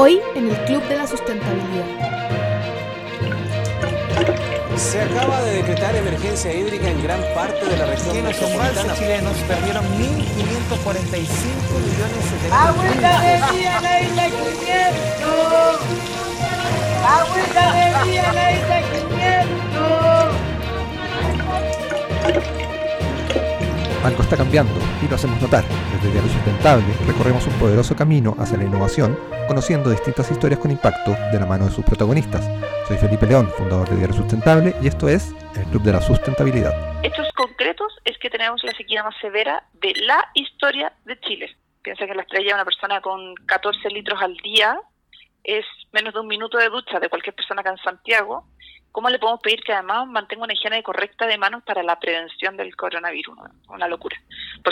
Hoy en el Club de la Sustentabilidad. Se acaba de decretar emergencia hídrica en gran parte de la región metropolitana. chilenos perdieron 1.545 millones de ¡Agüita de día, la isla 500! ¡Agüita de día, la isla 500! Algo está cambiando y lo hacemos notar. Desde Diario Sustentable recorremos un poderoso camino hacia la innovación, conociendo distintas historias con impacto de la mano de sus protagonistas. Soy Felipe León, fundador de Diario Sustentable, y esto es el Club de la Sustentabilidad. Hechos concretos es que tenemos la sequía más severa de la historia de Chile. Piensa que la estrella una persona con 14 litros al día es menos de un minuto de ducha de cualquier persona acá en Santiago ¿Cómo le podemos pedir que además mantenga una higiene correcta de manos para la prevención del coronavirus? Una locura.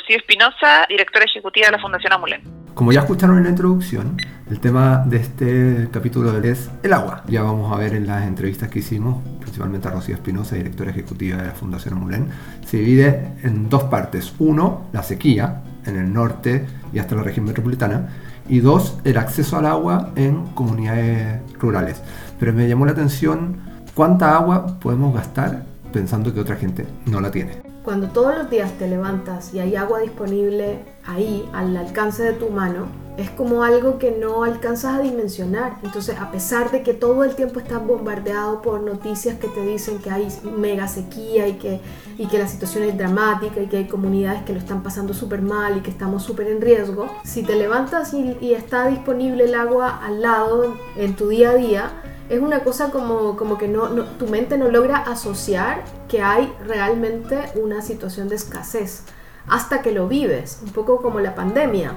Si Espinosa, directora ejecutiva de la Fundación Amulén. Como ya escucharon en la introducción, el tema de este capítulo es el agua. Ya vamos a ver en las entrevistas que hicimos, principalmente a Rocío Espinosa, directora ejecutiva de la Fundación Amulén, se divide en dos partes. Uno, la sequía en el norte y hasta la región metropolitana. Y dos, el acceso al agua en comunidades rurales. Pero me llamó la atención ¿Cuánta agua podemos gastar pensando que otra gente no la tiene? Cuando todos los días te levantas y hay agua disponible ahí, al alcance de tu mano, es como algo que no alcanzas a dimensionar. Entonces, a pesar de que todo el tiempo estás bombardeado por noticias que te dicen que hay mega sequía y que, y que la situación es dramática y que hay comunidades que lo están pasando súper mal y que estamos súper en riesgo, si te levantas y, y está disponible el agua al lado en tu día a día, es una cosa como, como que no, tu mente no logra asociar que hay realmente una situación de escasez hasta que lo vives, un poco como la pandemia.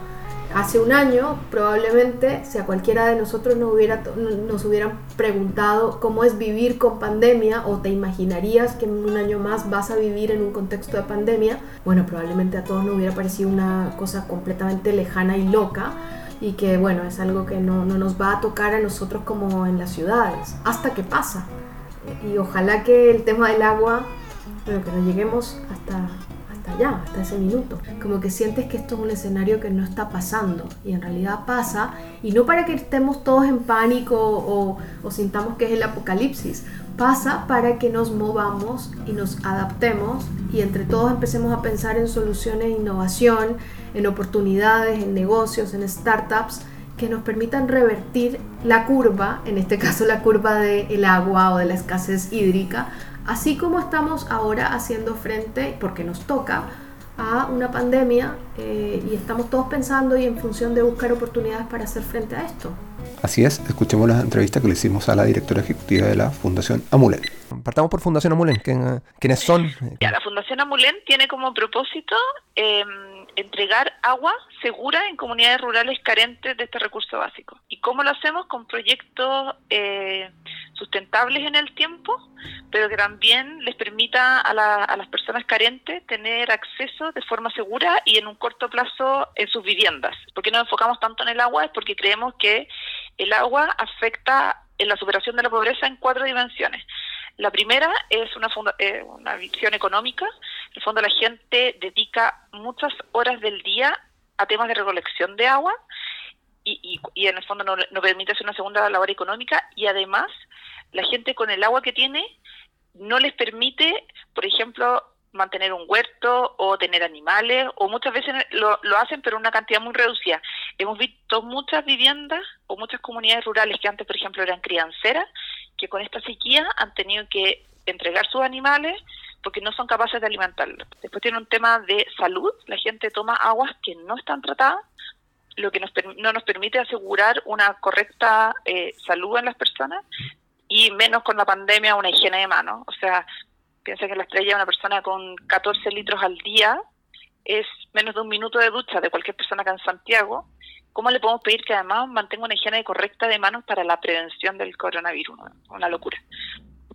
Hace un año, probablemente, si a cualquiera de nosotros nos, hubiera, nos hubieran preguntado cómo es vivir con pandemia o te imaginarías que en un año más vas a vivir en un contexto de pandemia, bueno, probablemente a todos nos hubiera parecido una cosa completamente lejana y loca y que bueno, es algo que no, no, nos va a tocar a nosotros como en las ciudades, hasta que pasa. Y ojalá que el tema del agua, bueno, que no lleguemos hasta, hasta allá, hasta ese minuto. Como que sientes que esto es un escenario que no está pasando y en realidad pasa, y no para que estemos todos en pánico o, o sintamos que es el apocalipsis, pasa para que nos movamos y nos adaptemos y entre todos empecemos a pensar en soluciones de innovación, en oportunidades, en negocios, en startups que nos permitan revertir la curva, en este caso la curva del agua o de la escasez hídrica, así como estamos ahora haciendo frente, porque nos toca, a una pandemia eh, y estamos todos pensando y en función de buscar oportunidades para hacer frente a esto. Así es, escuchemos la entrevista que le hicimos a la directora ejecutiva de la Fundación Amulen. Partamos por Fundación Amulen, ¿quiénes son? Ya, la Fundación Amulen tiene como propósito em, entregar agua segura en comunidades rurales carentes de este recurso básico. ¿Y cómo lo hacemos? Con proyectos eh, sustentables en el tiempo, pero que también les permita a, a las personas carentes tener acceso de forma segura y en un corto plazo en sus viviendas. ¿Por qué nos enfocamos tanto en el agua? Es porque creemos que el agua afecta en la superación de la pobreza en cuatro dimensiones. La primera es una, eh, una visión económica. En el fondo la gente dedica muchas horas del día a temas de recolección de agua y, y, en el fondo no, permite hacer una segunda labor económica y además la gente con el agua que tiene no les permite, por ejemplo, mantener un huerto o tener animales, o muchas veces lo, lo hacen, pero una cantidad muy reducida. Hemos visto muchas viviendas o muchas comunidades rurales que antes, por ejemplo, eran crianceras, que con esta sequía han tenido que entregar sus animales porque no son capaces de alimentarlos. Después tiene un tema de salud, la gente toma aguas que no están tratadas, lo que nos, no nos permite asegurar una correcta eh, salud en las personas y menos con la pandemia una higiene de manos. O sea, Piensa que la estrella una persona con 14 litros al día es menos de un minuto de ducha de cualquier persona acá en Santiago. ¿Cómo le podemos pedir que además mantenga una higiene correcta de manos para la prevención del coronavirus? Una locura.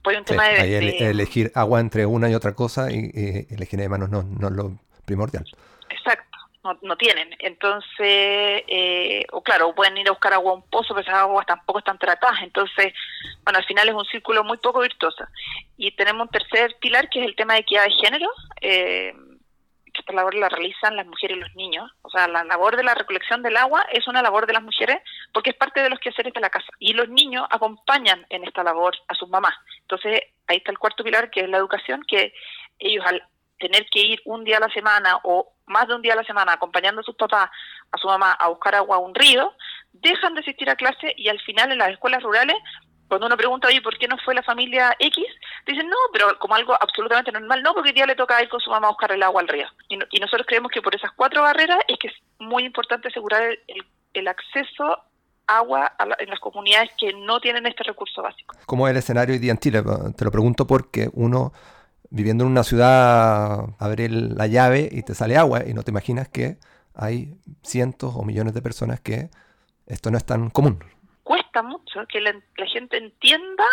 Pues un tema de, elegir agua entre una y otra cosa y, y la higiene de manos no, no es lo primordial. Exacto no, tienen. Entonces, eh, o claro, pueden ir a buscar agua a un pozo, pero esas aguas tampoco están tratadas. Entonces, bueno, al final es un círculo muy poco virtuoso. Y tenemos un tercer pilar que es el tema de equidad de género, eh, esta labor la realizan las mujeres y los niños. O sea, la labor de la recolección del agua es una labor de las mujeres porque es parte de los quehaceres de la casa. Y los niños acompañan en esta labor a sus mamás. Entonces, ahí está el cuarto pilar, que es la educación, que ellos al tener que ir un día a la semana o más de un día a la semana acompañando a sus papás, a su mamá a buscar agua a un río, dejan de asistir a clase y al final en las escuelas rurales cuando uno pregunta, oye, ¿por qué no fue la familia X? Dicen, no, pero como algo absolutamente normal, no, porque el día le toca ir con su mamá a buscar el agua al río. Y, nosotros creemos que por esas cuatro barreras es que es muy importante asegurar el, el, acceso agua a la, en las comunidades que no tienen este recurso básico. ¿Cómo es el escenario hoy día en Chile? Te lo pregunto porque uno viviendo en una ciudad abre la llave y te sale agua y no te imaginas que hay cientos o millones de personas que esto no es tan común cuesta mucho que la, gente entienda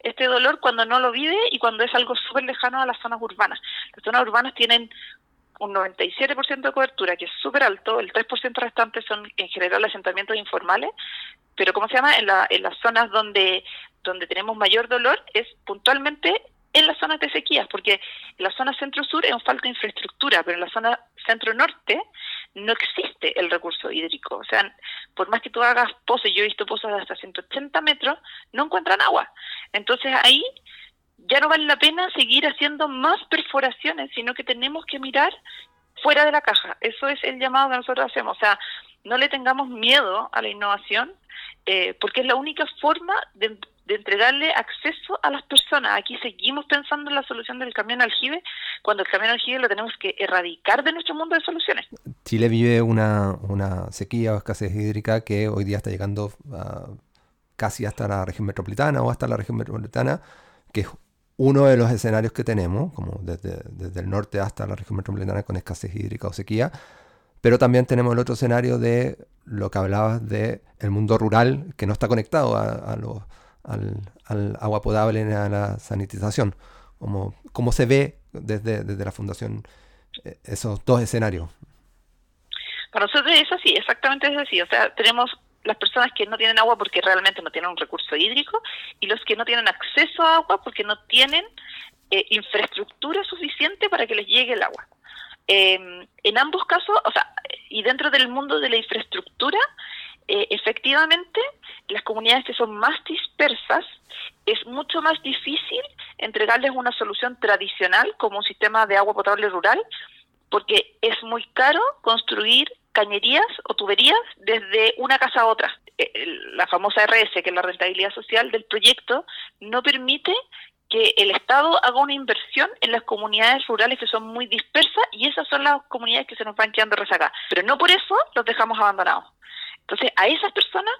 este dolor cuando no lo vive y cuando es algo súper lejano a las zonas urbanas. Las zonas urbanas tienen un 97% de cobertura, que es súper alto, el 3% restante son en general asentamientos informales, pero ¿cómo se llama? En, la, en las zonas donde, donde tenemos mayor dolor es puntualmente en las zonas de sequías, porque en la zona centro-sur es un falta de infraestructura, pero en la zona centro-norte no existe el recurso hídrico. O sea, por más que tú hagas pozos, yo he visto pozos de hasta 180 metros, no encuentran agua. Entonces ahí ya no vale la pena seguir haciendo más perforaciones, sino que tenemos que mirar fuera de la caja. Eso es el llamado que nosotros hacemos. O sea, no le tengamos miedo a la innovación, eh, porque es la única forma de de entregarle acceso a las personas. Aquí seguimos pensando en la solución del camión aljibe, cuando el camión aljibe lo tenemos que erradicar de nuestro mundo de soluciones. Chile vive una, una sequía o escasez hídrica que hoy día está llegando casi hasta la región metropolitana o hasta la región metropolitana, que es uno de los escenarios que tenemos, como desde, desde el norte hasta la región metropolitana con escasez hídrica o sequía, pero también tenemos el otro escenario de lo que hablabas de el mundo rural que no está conectado a, a los al, al, agua potable, a la sanitización. Como, ¿Cómo se ve desde, desde la Fundación eh, esos dos escenarios? Para nosotros es así, exactamente es así. O sea, tenemos las personas que no tienen agua porque realmente no tienen un recurso hídrico y los que no tienen acceso a agua porque no tienen eh, infraestructura suficiente para que les llegue el agua. Eh, en ambos casos, o sea, y dentro del mundo de la infraestructura, eh, efectivamente, las comunidades que son más dispersas, es mucho más difícil entregarles una solución tradicional como un sistema de agua potable rural, porque es muy caro construir cañerías o tuberías desde una casa a otra. Eh, la famosa RS, que es la rentabilidad social del proyecto, no permite que el Estado haga una inversión en las comunidades rurales que son muy dispersas y esas son las comunidades que se nos van quedando rezagadas. Pero no por eso los dejamos abandonados. Entonces, a esas personas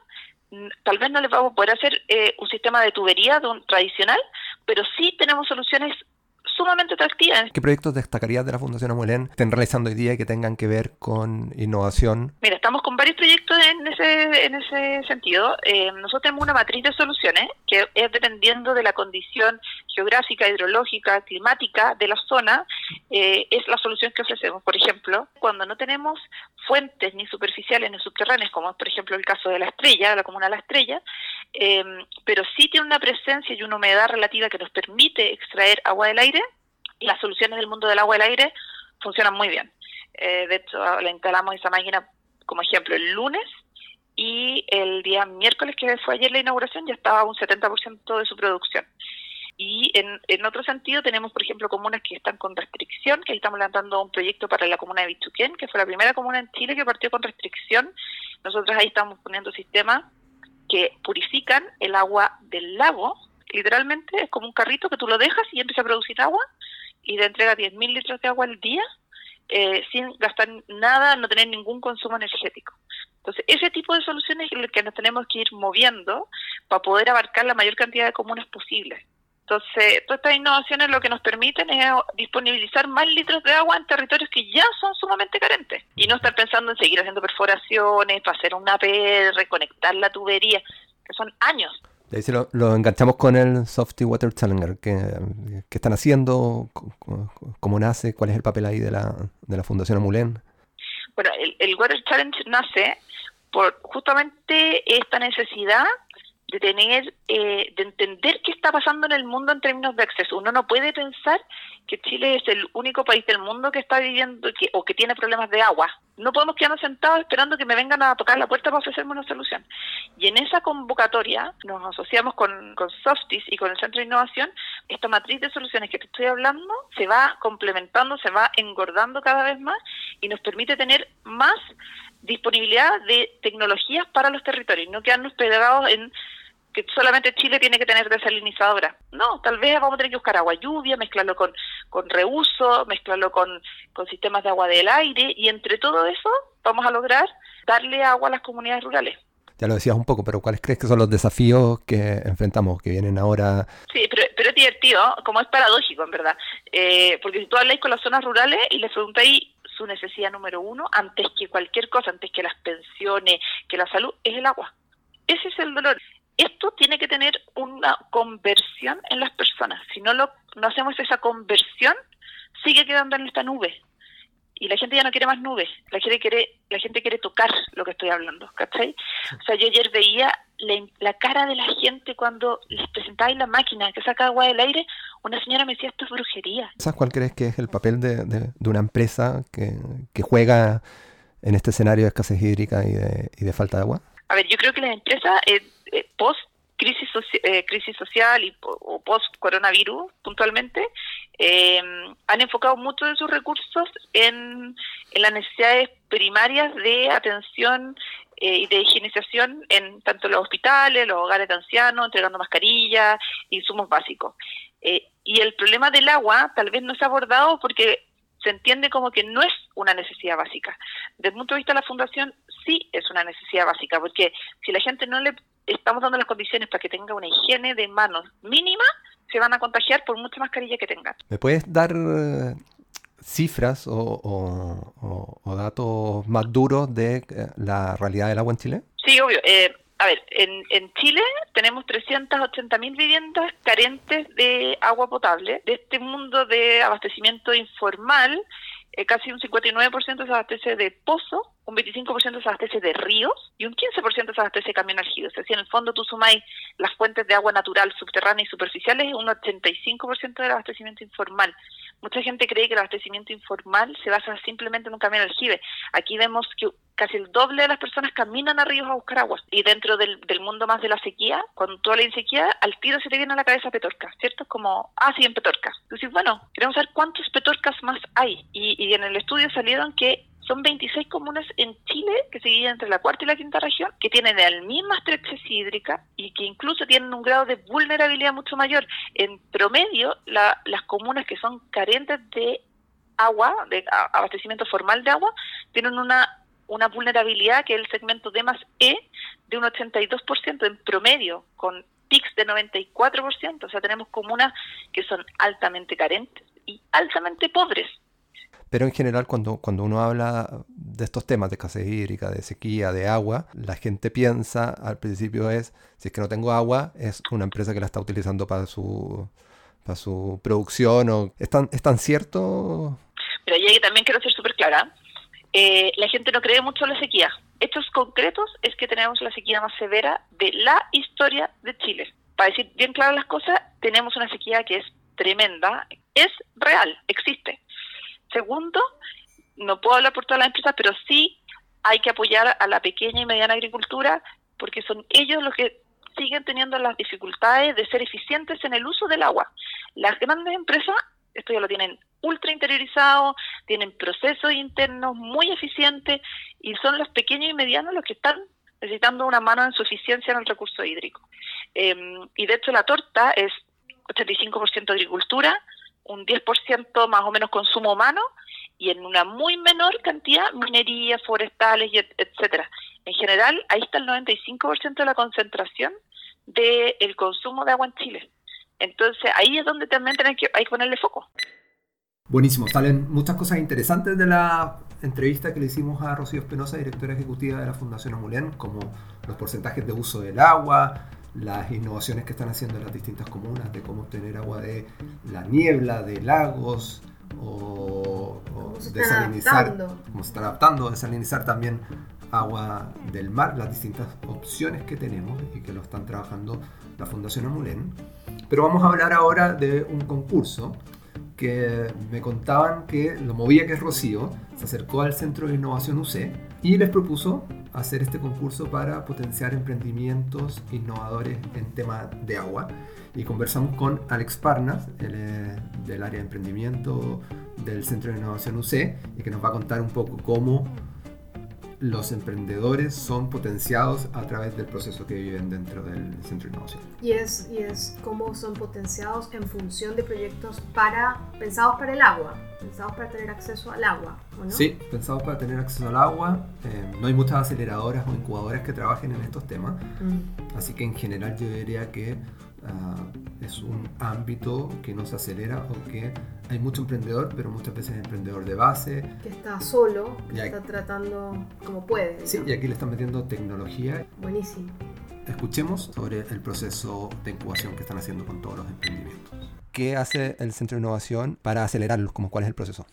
tal vez no les vamos a poder hacer eh, un sistema de tubería de un, tradicional, pero sí tenemos soluciones sumamente atractivas. ¿Qué proyectos destacarías de la Fundación Amulén estén realizando hoy día y que tengan que ver con innovación? Mira, estamos con varios proyectos en ese, en ese sentido. Eh, nosotros tenemos una matriz de soluciones que es dependiendo de la condición geográfica, hidrológica, climática de la zona, eh, es la solución que ofrecemos. Por ejemplo, cuando no tenemos fuentes ni superficiales ni subterráneas, como es por ejemplo el caso de la estrella, la comuna de la estrella, eh, pero sí tiene una presencia y una humedad relativa que nos permite extraer agua del aire, las soluciones del mundo del agua del aire funcionan muy bien. Eh, de hecho, le instalamos esa máquina como ejemplo el lunes y el día miércoles, que fue ayer la inauguración, ya estaba un 70% de su producción. Y en, otro sentido tenemos, por ejemplo, comunas que están con restricción, que estamos lanzando un proyecto para la comuna de Bichuquén, que fue la primera comuna en Chile que partió con restricción. Nosotros ahí estamos poniendo sistemas que purifican el agua del lago, literalmente es como un carrito que tú lo dejas y empieza a producir agua y te entrega 10.000 litros de agua al día eh, sin gastar nada, no tener ningún consumo energético. Entonces, ese tipo de soluciones es el que nos tenemos que ir moviendo para poder abarcar la mayor cantidad de comunas posibles. Entonces, todas estas innovaciones lo que nos permiten es disponibilizar más litros de agua en territorios que ya son sumamente carentes y no estar pensando en seguir haciendo perforaciones, para hacer una PR, conectar la tubería, que son años. Ahí se lo, lo, enganchamos con el Softy Water Challenger. ¿Qué, qué están haciendo? ¿Cómo, nace? ¿Cuál es el papel ahí de la, de la Fundación Amulén? Bueno, el, el Water Challenge nace por justamente esta necesidad de tener, eh, de entender qué está pasando en el mundo en términos de acceso. Uno no puede pensar que Chile es el único país del mundo que está viviendo o que tiene problemas de agua. No podemos quedarnos sentados esperando que me vengan a tocar la puerta para ofrecerme una solución. Y en esa convocatoria nos asociamos con, con Softis y con el Centro de Innovación. Esta matriz de soluciones que te estoy hablando se va complementando, se va engordando cada vez más y nos permite tener más disponibilidad de tecnologías para los territorios, no quedarnos pegados en que solamente Chile tiene que tener desalinizadora. No, tal vez vamos a tener que buscar agua lluvia, mezclarlo con, con reuso, mezclarlo con, con sistemas de agua del aire y entre todo eso vamos a lograr darle agua a las comunidades rurales. Ya lo decías un poco, pero ¿cuáles crees que son los desafíos que enfrentamos, que vienen ahora? Sí, pero, pero es divertido, como es paradójico, en verdad. Eh, porque si tú habláis con las zonas rurales y les preguntáis su necesidad número uno, antes que cualquier cosa, antes que las pensiones, que la salud, es el agua. Ese es el dolor esto tiene que tener una conversión en las personas. Si no lo no hacemos esa conversión, sigue quedando en esta nube. Y la gente ya no quiere más nubes, la gente quiere, la gente quiere tocar lo que estoy hablando, ¿cachai? O sea, yo ayer veía la, cara de la gente cuando les presentaba la máquina que saca agua del aire, una señora me decía, esto es brujería. ¿Sabes cuál crees que es el papel de, de, una empresa que, que, juega en este escenario de escasez hídrica y de, y de falta de agua? A ver, yo creo que las empresas... Eh, eh, post crisis, eh, crisis social y, o post coronavirus puntualmente, eh, han enfocado mucho de sus recursos en, en las necesidades primarias de atención y de higienización en tanto los hospitales, los hogares de ancianos, entregando mascarillas, insumos básicos. y el problema del agua tal vez no se ha abordado porque se entiende como que no es una necesidad básica. Desde el punto de vista de la fundación, sí es una necesidad básica, porque si la gente no le estamos dando las condiciones para que tenga una higiene de manos mínima, se van a contagiar por mucha mascarilla que tengan. ¿Me puedes dar eh, cifras o, datos más duros de eh, la realidad del agua en Chile? Sí, obvio. Eh, a ver, en, en Chile tenemos 380.000 viviendas carentes de agua potable. De este mundo de abastecimiento informal, casi un 59% se abastece de pozo, un 25% se abastece de ríos y un 15% se abastece de camión aljido. O sea, si en el fondo tú sumáis las fuentes de agua natural subterránea y superficiales, es un 85% del abastecimiento informal. Mucha gente cree que el abastecimiento informal se basa simplemente en un camión aljibe. Aquí vemos que casi el doble de las personas caminan a ríos a buscar agua. Y dentro del, mundo más de la sequía, cuando tú hablas de sequía, al tiro se te viene a la cabeza Petorca, ¿cierto? Como, ah, sí, en Petorca. Entonces, bueno, queremos saber cuántos Petorcas más hay. Y, y en el estudio salieron que son 26 comunas en Chile que se dividen entre la cuarta y la quinta región, que tienen la misma estrechez hídrica y que incluso tienen un grado de vulnerabilidad mucho mayor. En promedio, las comunas que son carentes de agua, de abastecimiento formal de agua, tienen una, una vulnerabilidad que es el segmento D más E de un 82% en promedio, con PICs de 94%. O sea, tenemos comunas que son altamente carentes y altamente pobres. Pero en general, cuando, cuando uno habla de estos temas de escasez hídrica, de sequía, de agua, la gente piensa al principio es, si es que no tengo agua, es una empresa que la está utilizando para su, para su producción. O, ¿es, tan, ¿Es tan cierto? Pero ahí también quiero ser súper clara. Eh, la gente no cree mucho en la sequía. Hechos concretos es que tenemos la sequía más severa de la historia de Chile. Para decir bien claras las cosas, tenemos una sequía que es tremenda, es real, existe. Segundo, no puedo hablar por todas las empresas, pero sí hay que apoyar a la pequeña y mediana agricultura porque son ellos los que siguen teniendo las dificultades de ser eficientes en el uso del agua. Las grandes empresas, esto ya lo tienen ultra interiorizado, tienen procesos internos muy eficientes y son los pequeños y medianos los que están necesitando una mano en su eficiencia en el recurso hídrico. Em, y de hecho la torta es 85% agricultura, un 10% más o menos consumo humano y en una muy menor cantidad minería, forestales, y etcétera. En general, ahí está el 95% de la concentración del consumo de agua en Chile. Entonces, ahí es donde también tenemos que, hay que ponerle foco. Buenísimo, salen muchas cosas interesantes de la entrevista que le hicimos a Rocío Espinosa, directora ejecutiva de la Fundación Omulén, como los porcentajes de uso del agua, las innovaciones que están haciendo las distintas comunas de cómo obtener agua de la niebla, de lagos o, desalinizar, cómo se están adaptando, desalinizar también agua del mar, las distintas opciones que tenemos y que lo están trabajando la Fundación Amulén. Pero vamos a hablar ahora de un concurso que me contaban que lo movía que es Rocío, se acercó al Centro de Innovación UC y les propuso hacer este concurso para potenciar emprendimientos innovadores en tema de agua. Y conversamos con Alex Parnas, él es del área de emprendimiento del Centro de Innovación UC, y que nos va a contar un poco cómo los emprendedores son potenciados a través del proceso que viven dentro del centro de innovación. Y es, y es cómo son potenciados en función de proyectos para, pensados para el agua, pensados para tener acceso al agua, ¿o no? Sí, pensados para tener acceso al agua. Eh, no hay muchas aceleradoras o incubadoras que trabajen en estos temas, Mm. así que en general yo diría que ah, es un ámbito que no se acelera o que hay mucho emprendedor, pero muchas veces emprendedor de base. Que está solo, que está tratando como puede. Sí, ¿no? y aquí le están metiendo tecnología. Buenísimo. Escuchemos sobre el proceso de incubación que están haciendo con todos los emprendimientos. ¿Qué hace el Centro de Innovación para acelerarlos? Como, ¿Cuál es el proceso?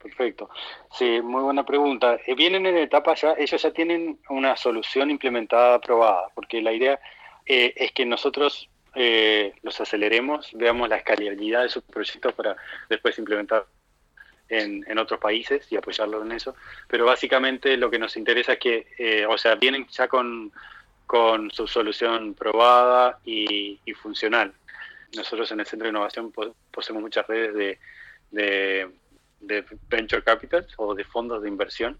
Perfecto. Sí, muy buena pregunta. Eh, Vienen en etapa ya, ellos ya tienen una solución implementada, aprobada, porque la idea eh, es que nosotros eh, los aceleremos, veamos la escalabilidad de sus proyectos para después implementar en, en otros países y apoyarlos en eso. Pero básicamente lo que nos interesa es que, eh, o sea, vienen ya con, con su solución probada y, funcional. Nosotros en el Centro de Innovación po- poseemos muchas redes de, de de venture capital o de fondos de inversión.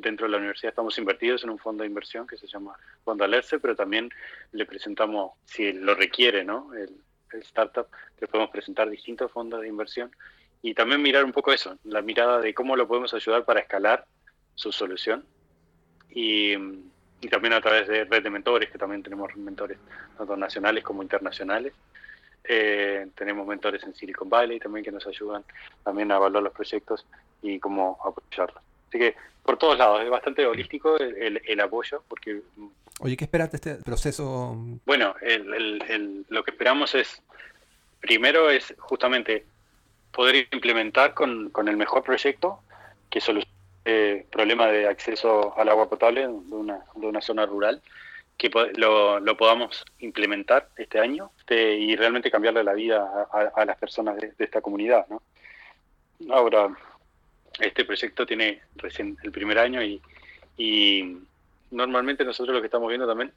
Dentro de la universidad estamos invertidos en un fondo de inversión que se llama Fondo Alerce, pero también le presentamos, si lo requiere, ¿no? El, startup, le podemos presentar distintos fondos de inversión y también mirar un poco eso, la mirada de cómo lo podemos ayudar para escalar su solución y, y también a través de red de mentores, que también tenemos mentores tanto nacionales como internacionales. Eh, tenemos mentores en Silicon Valley también que nos ayudan también a evaluar los proyectos y cómo apoyarlos. Así que por todos lados, es bastante holístico el, el- el apoyo, porque, Oye, ¿qué esperas de este proceso? bueno, el- lo que esperamos es, primero es justamente poder implementar con, con el mejor proyecto que solucione el problema de acceso al agua potable de una, de una zona rural, que lo, lo podamos implementar este año este, y realmente cambiarle la vida a, a- a las personas de, de esta comunidad. ¿no? Ahora, este proyecto tiene recién el primer año y, y normalmente nosotros lo que estamos viendo también,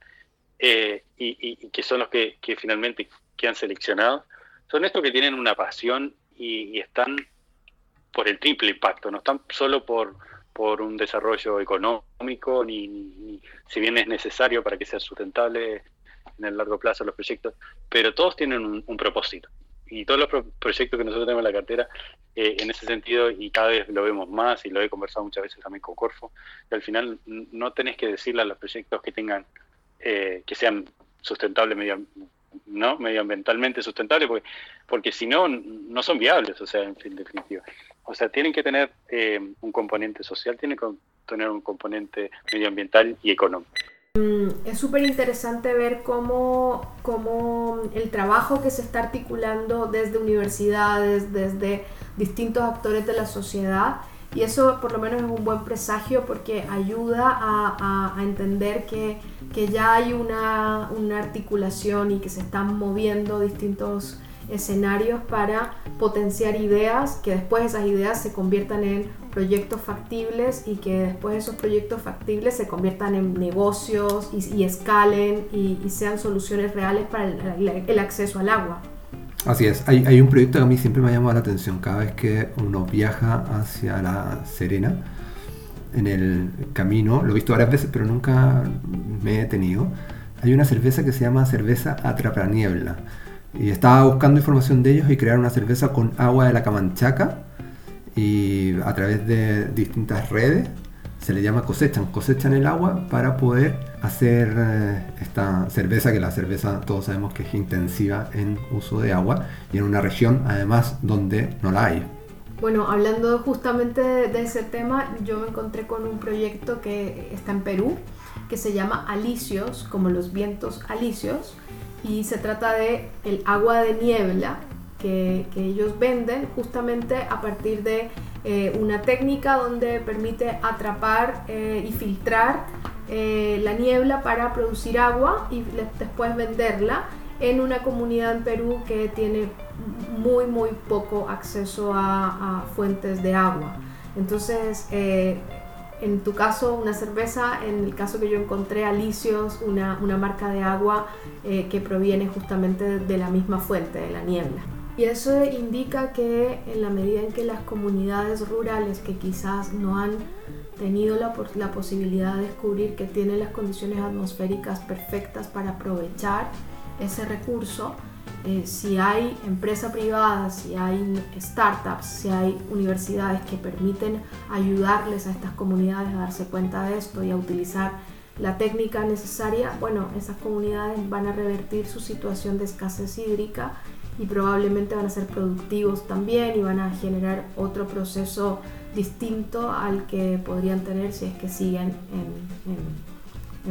eh, y, que son los que, que finalmente quedan seleccionados, son estos que tienen una pasión y, están por el triple impacto, no están solo por, por un desarrollo económico, ni- si bien es necesario para que sea sustentable en el largo plazo los proyectos, pero todos tienen un, un propósito. Y todos los pro- proyectos que nosotros tenemos en la cartera, eh, en ese sentido, y cada vez lo vemos más, y lo he conversado muchas veces también con Corfo, que al final no tenés que decirle a los proyectos que tengan, eh, que sean sustentables medio, ¿no? medioambientalmente sustentables, porque, porque si no, no son viables, o sea, en fin, definitiva. O sea, tienen que tener eh, un componente social, tienen que tener un componente medioambiental y económico. Es súper interesante ver cómo, cómo el trabajo que se está articulando desde universidades, desde distintos actores de la sociedad, y eso por lo menos es un buen presagio porque ayuda a, a- a entender que, que ya hay una, una articulación y que se están moviendo distintos escenarios para potenciar ideas, que después esas ideas se conviertan en proyectos factibles y que después esos proyectos factibles se conviertan en negocios y, y escalen y, y sean soluciones reales para el, el- acceso al agua. Así es, hay, hay un proyecto que a mí siempre me ha llamado la atención cada vez que uno viaja hacia La Serena. En el camino, lo he visto varias veces, pero nunca me he detenido. Hay una cerveza que se llama cerveza Atrapaniebla. Y estaba buscando información de ellos y crearon una cerveza con agua de la Camanchaca. Y a través de distintas redes se le llama cosechan, cosechan el agua para poder hacer eh, esta cerveza, que la cerveza todos sabemos que es intensiva en uso de agua y en una región además donde no la hay. Bueno, hablando justamente de, de ese tema, yo me encontré con un proyecto que está en Perú, que se llama Alicios, como los vientos alicios, y se trata de el agua de niebla que, ellos venden justamente a partir de eh, una técnica donde permite atrapar eh, y filtrar eh, la niebla para producir agua y después venderla en una comunidad en Perú que tiene muy muy poco acceso a, a fuentes de agua. Entonces, en tu caso una cerveza, en el caso que yo encontré Alicios, una, una marca de agua que proviene justamente de la misma fuente, de la niebla. Y eso indica que en la medida en que las comunidades rurales que quizás no han tenido la, la posibilidad de descubrir que tienen las condiciones atmosféricas perfectas para aprovechar ese recurso, eh, si hay empresa privada, si hay startups, si hay universidades que permiten ayudarles a estas comunidades a darse cuenta de esto y a utilizar la técnica necesaria, bueno, esas comunidades van a revertir su situación de escasez hídrica y probablemente van a ser productivos también y van a generar otro proceso distinto al que podrían tener si es que siguen en,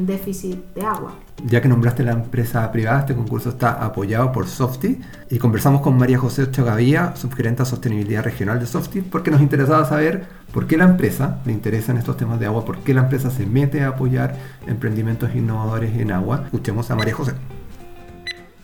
déficit de agua. Ya que nombraste la empresa privada, este concurso está apoyado por Softy y conversamos con María José Ochagavía, subgerente de sostenibilidad regional de Softy, porque nos interesaba saber por qué la empresa le interesan estos temas de agua, por qué la empresa se mete a apoyar emprendimientos innovadores en agua. Escuchemos a María José.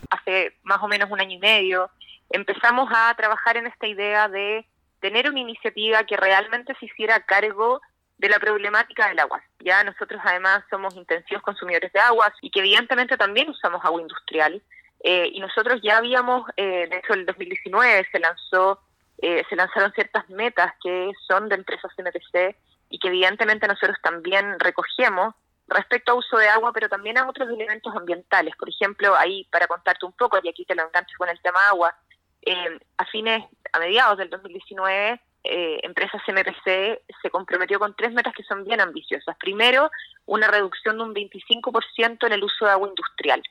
Hace más o menos un año y medio, empezamos a trabajar en esta idea de tener una iniciativa que realmente se hiciera cargo de la problemática del agua. Ya nosotros además somos intensivos consumidores de aguas y que evidentemente también usamos agua industrial. Eh, y nosotros ya habíamos, eh, de hecho el 2019 se lanzó, eh, se lanzaron ciertas metas que son de empresas NTC y que evidentemente nosotros también recogemos respecto a uso de agua, pero también a otros elementos ambientales. Por ejemplo, ahí para contarte un poco, y aquí te lo engancho con el tema agua, eh, a fines, a mediados del 2019, eh, Empresas MPC se comprometió con tres metas que son bien ambiciosas. Primero, una reducción de un 25% en el uso de agua industrial.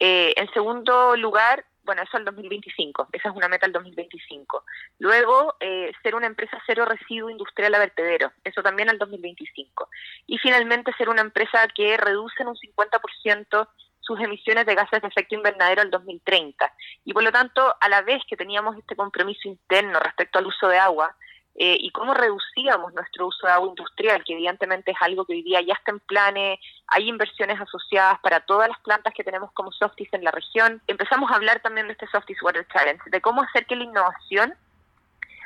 Eh, en segundo lugar, bueno, eso al 2025, esa es una meta al 2025. Luego, eh, ser una empresa cero residuo industrial a vertedero, eso también al 2025. Y finalmente, ser una empresa que reduce en un 50% sus emisiones de gases de efecto invernadero al 2030. Y por lo tanto, a la vez que teníamos este compromiso interno respecto al uso de agua, eh, y cómo reducíamos nuestro uso de agua industrial, que evidentemente es algo que hoy día ya está en planes, hay inversiones asociadas para todas las plantas que tenemos como Softies en la región. Empezamos a hablar también de este Softies Water Challenge, de cómo hacer que la innovación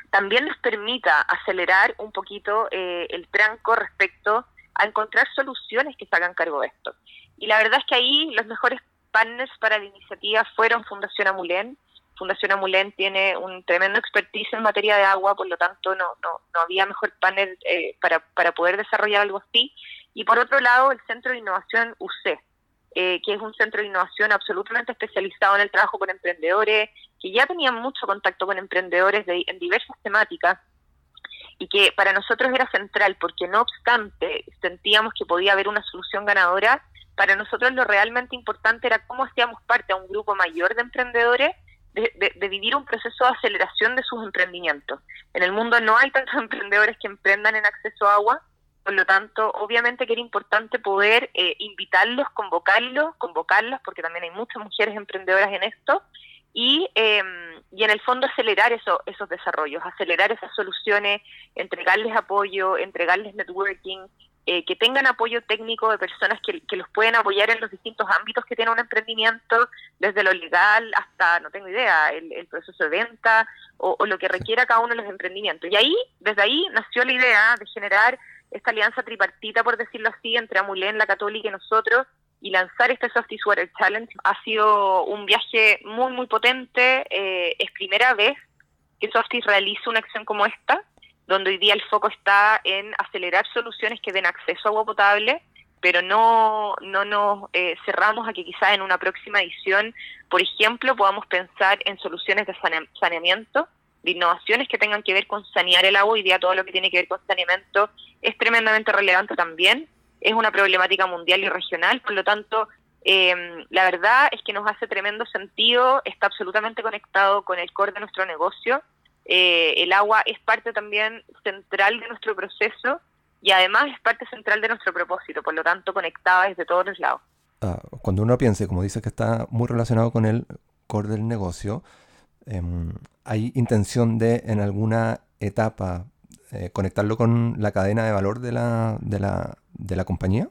también nos permita acelerar un poquito eh, el tranco respecto a encontrar soluciones que se hagan cargo de esto. Y la verdad es que ahí los mejores partners para la iniciativa fueron Fundación Amulén. Fundación Amulén tiene un tremendo expertise en materia de agua, por lo tanto no, no, no había mejor panel eh, para, para poder desarrollar algo así. Y por otro lado, el Centro de Innovación UC, eh, que es un centro de innovación absolutamente especializado en el trabajo con emprendedores, que ya tenían mucho contacto con emprendedores de, en diversas temáticas y que para nosotros era central porque no obstante sentíamos que podía haber una solución ganadora, para nosotros lo realmente importante era cómo hacíamos parte a un grupo mayor de emprendedores de, de, de, vivir un proceso de aceleración de sus emprendimientos. En el mundo no hay tantos emprendedores que emprendan en acceso a agua, por lo tanto, obviamente que era importante poder eh, invitarlos, convocarlos, convocarlas, porque también hay muchas mujeres emprendedoras en esto, y, eh, y en el fondo acelerar eso, esos desarrollos, acelerar esas soluciones, entregarles apoyo, entregarles networking, eh, que tengan apoyo técnico de personas que, que, los pueden apoyar en los distintos ámbitos que tiene un emprendimiento, desde lo legal hasta, no tengo idea, el, el proceso de venta o, o, lo que requiera cada uno de los emprendimientos. Y ahí, desde ahí nació la idea de generar esta alianza tripartita, por decirlo así, entre Amulén, la Católica y nosotros, y lanzar este Softies Water Challenge ha sido un viaje muy, muy potente. Eh, es primera vez que Softies realiza una acción como esta, donde hoy día el foco está en acelerar soluciones que den acceso a agua potable, pero no, no nos eh, cerramos a que quizás en una próxima edición, por ejemplo, podamos pensar en soluciones de saneamiento, de innovaciones que tengan que ver con sanear el agua. Hoy día todo lo que tiene que ver con saneamiento es tremendamente relevante también. Es una problemática mundial y regional, por lo tanto, eh, la verdad es que nos hace tremendo sentido, está absolutamente conectado con el core de nuestro negocio. Eh, el agua es parte también central de nuestro proceso y además es parte central de nuestro propósito, por lo tanto conectada desde todos los lados. Ah, cuando uno piense, como dice que está muy relacionado con el core del negocio, Em, ¿Hay intención de en alguna etapa eh, conectarlo con la cadena de valor de la, de la, de la compañía?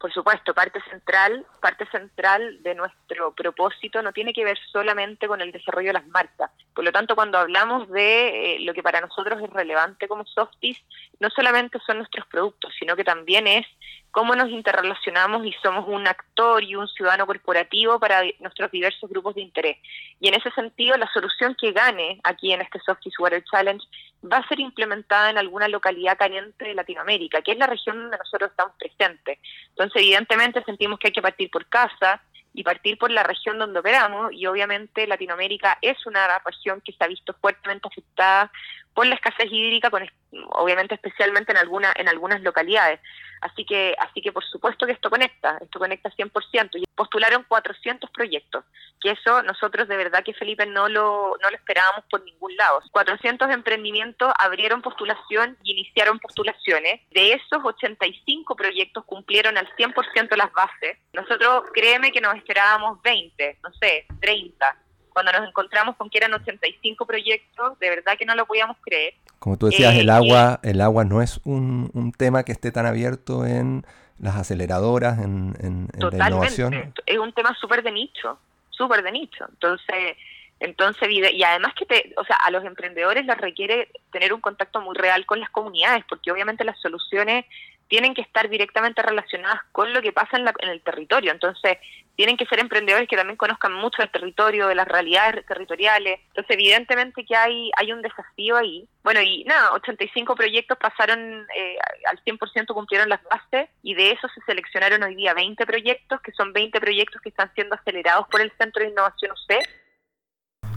Por supuesto, parte central, parte central de nuestro propósito no tiene que ver solamente con el desarrollo de las marcas. Por lo tanto, cuando hablamos de eh, lo que para nosotros es relevante como Softies, no solamente son nuestros productos, sino que también es cómo nos interrelacionamos y somos un actor y un ciudadano corporativo para nuestros diversos grupos de interés. Y en ese sentido, la solución que gane aquí en este Softies Water Challenge va a ser implementada en alguna localidad caliente de Latinoamérica, que es la región donde nosotros estamos presentes. Entonces, evidentemente, sentimos que hay que partir por casa y partir por la región donde operamos, y obviamente Latinoamérica es una región que se ha visto fuertemente afectada por la escasez hídrica, con, obviamente especialmente en, alguna, en algunas localidades. Así que, así que por supuesto que esto conecta, esto conecta 100%. Y postularon 400 proyectos, que eso nosotros de verdad que Felipe no lo, no lo esperábamos por ningún lado. 400 emprendimientos abrieron postulación y iniciaron postulaciones. De esos 85 proyectos cumplieron al 100% las bases. Nosotros créeme que nos esperábamos 20, no sé, 30 cuando nos encontramos con que eran 85 proyectos, de verdad que no lo podíamos creer. Como tú decías, el eh, agua, el agua no es un, un, tema que esté tan abierto en las aceleradoras, en, en, la innovación. Es un tema súper de nicho, súper de nicho. Entonces, entonces y además que te, o sea, a los emprendedores les requiere tener un contacto muy real con las comunidades, porque obviamente las soluciones tienen que estar directamente relacionadas con lo que pasa en, en, el territorio. Entonces, tienen que ser emprendedores que también conozcan mucho el territorio, de las realidades territoriales. Entonces, evidentemente que hay, hay un desafío ahí. Bueno, y nada, 85 proyectos pasaron eh, al 100%, cumplieron las bases, y de eso se seleccionaron hoy día 20 proyectos, que son 20 proyectos que están siendo acelerados por el Centro de Innovación UC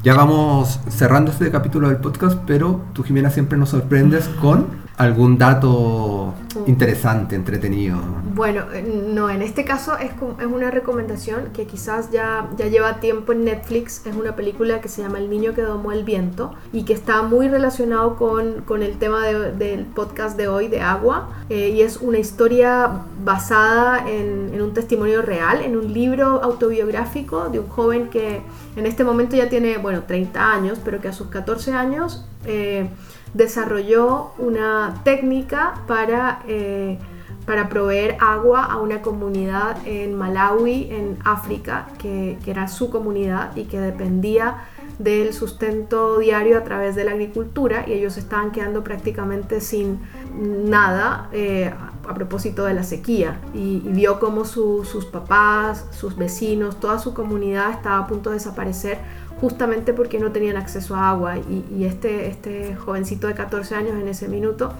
ya vamos cerrando este capítulo del podcast, pero tú, Jimena, siempre nos sorprendes con algún dato interesante, entretenido. Bueno, eh, no, en este caso es, es una recomendación que quizás ya, ya lleva tiempo en Netflix. Es una película que se llama El niño que domó el viento y que está muy relacionado con, con el tema del podcast de hoy de agua. Eh, y es una historia basada en, un testimonio real, en un libro autobiográfico de un joven que en este momento ya tiene, bueno, 30 años, pero que a sus 14 años eh, desarrolló una técnica para, eh, para proveer agua a una comunidad en Malawi, en África, que, que era su comunidad y que dependía del sustento diario a través de la agricultura y ellos estaban quedando prácticamente sin nada eh, a propósito de la sequía y, vio como sus papás, sus vecinos, toda su comunidad estaba a punto de desaparecer justamente porque no tenían acceso a agua y, este, este jovencito de 14 años en ese minuto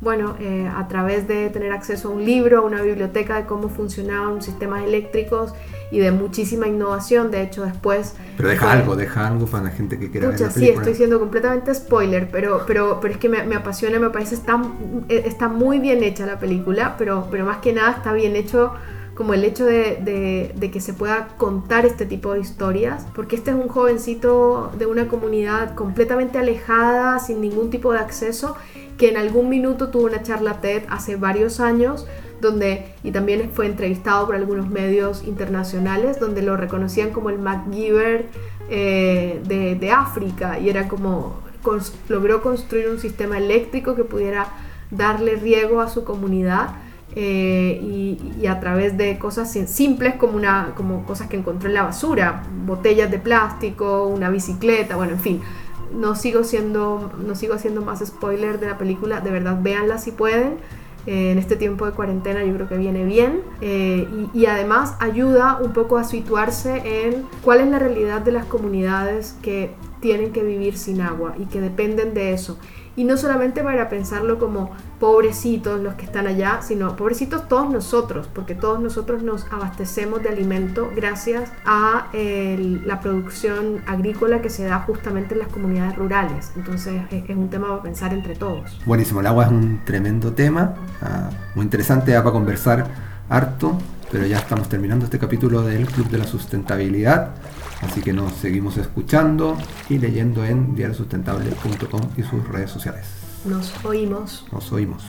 bueno, eh, a través de tener acceso a un libro, a una biblioteca de cómo funcionaban sistemas eléctricos y de muchísima innovación. De hecho, después. Pero deja algo, deja algo para la gente que quiera ver la Sí, estoy siendo completamente spoiler, pero, pero, pero es que me, me apasiona, me parece está, eh, está muy bien hecha la película, pero, pero más que nada está bien hecho como el hecho de, de, que se pueda contar este tipo de historias, porque este es un jovencito de una comunidad completamente alejada, sin ningún tipo de acceso, que en algún minuto tuvo una charla TED hace varios años, donde, y también fue entrevistado por algunos medios internacionales, donde lo reconocían como el MacGyver eh, de, de, África, y era como, logró construir un sistema eléctrico que pudiera darle riego a su comunidad eh, y, a través de cosas simples como, una, como cosas que encontró en la basura, botellas de plástico, una bicicleta, bueno, en fin. No sigo, siendo, no sigo haciendo más spoiler de la película, de verdad véanla si pueden. En este tiempo de cuarentena yo creo que viene bien eh, y, además ayuda un poco a situarse en cuál es la realidad de las comunidades que tienen que vivir sin agua y que dependen de eso y no solamente para pensarlo como pobrecitos los que están allá, sino pobrecitos todos nosotros, porque todos nosotros nos abastecemos de alimento gracias a la producción agrícola que se da justamente en las comunidades rurales. Entonces es, un tema para pensar entre todos. Buenísimo, el agua es un tremendo tema, ah, muy interesante, para conversar harto, pero ya estamos terminando este capítulo del Club de la Sustentabilidad. Así que nos seguimos escuchando y leyendo en diariosustentable.com y sus redes sociales. Nos oímos. Nos oímos.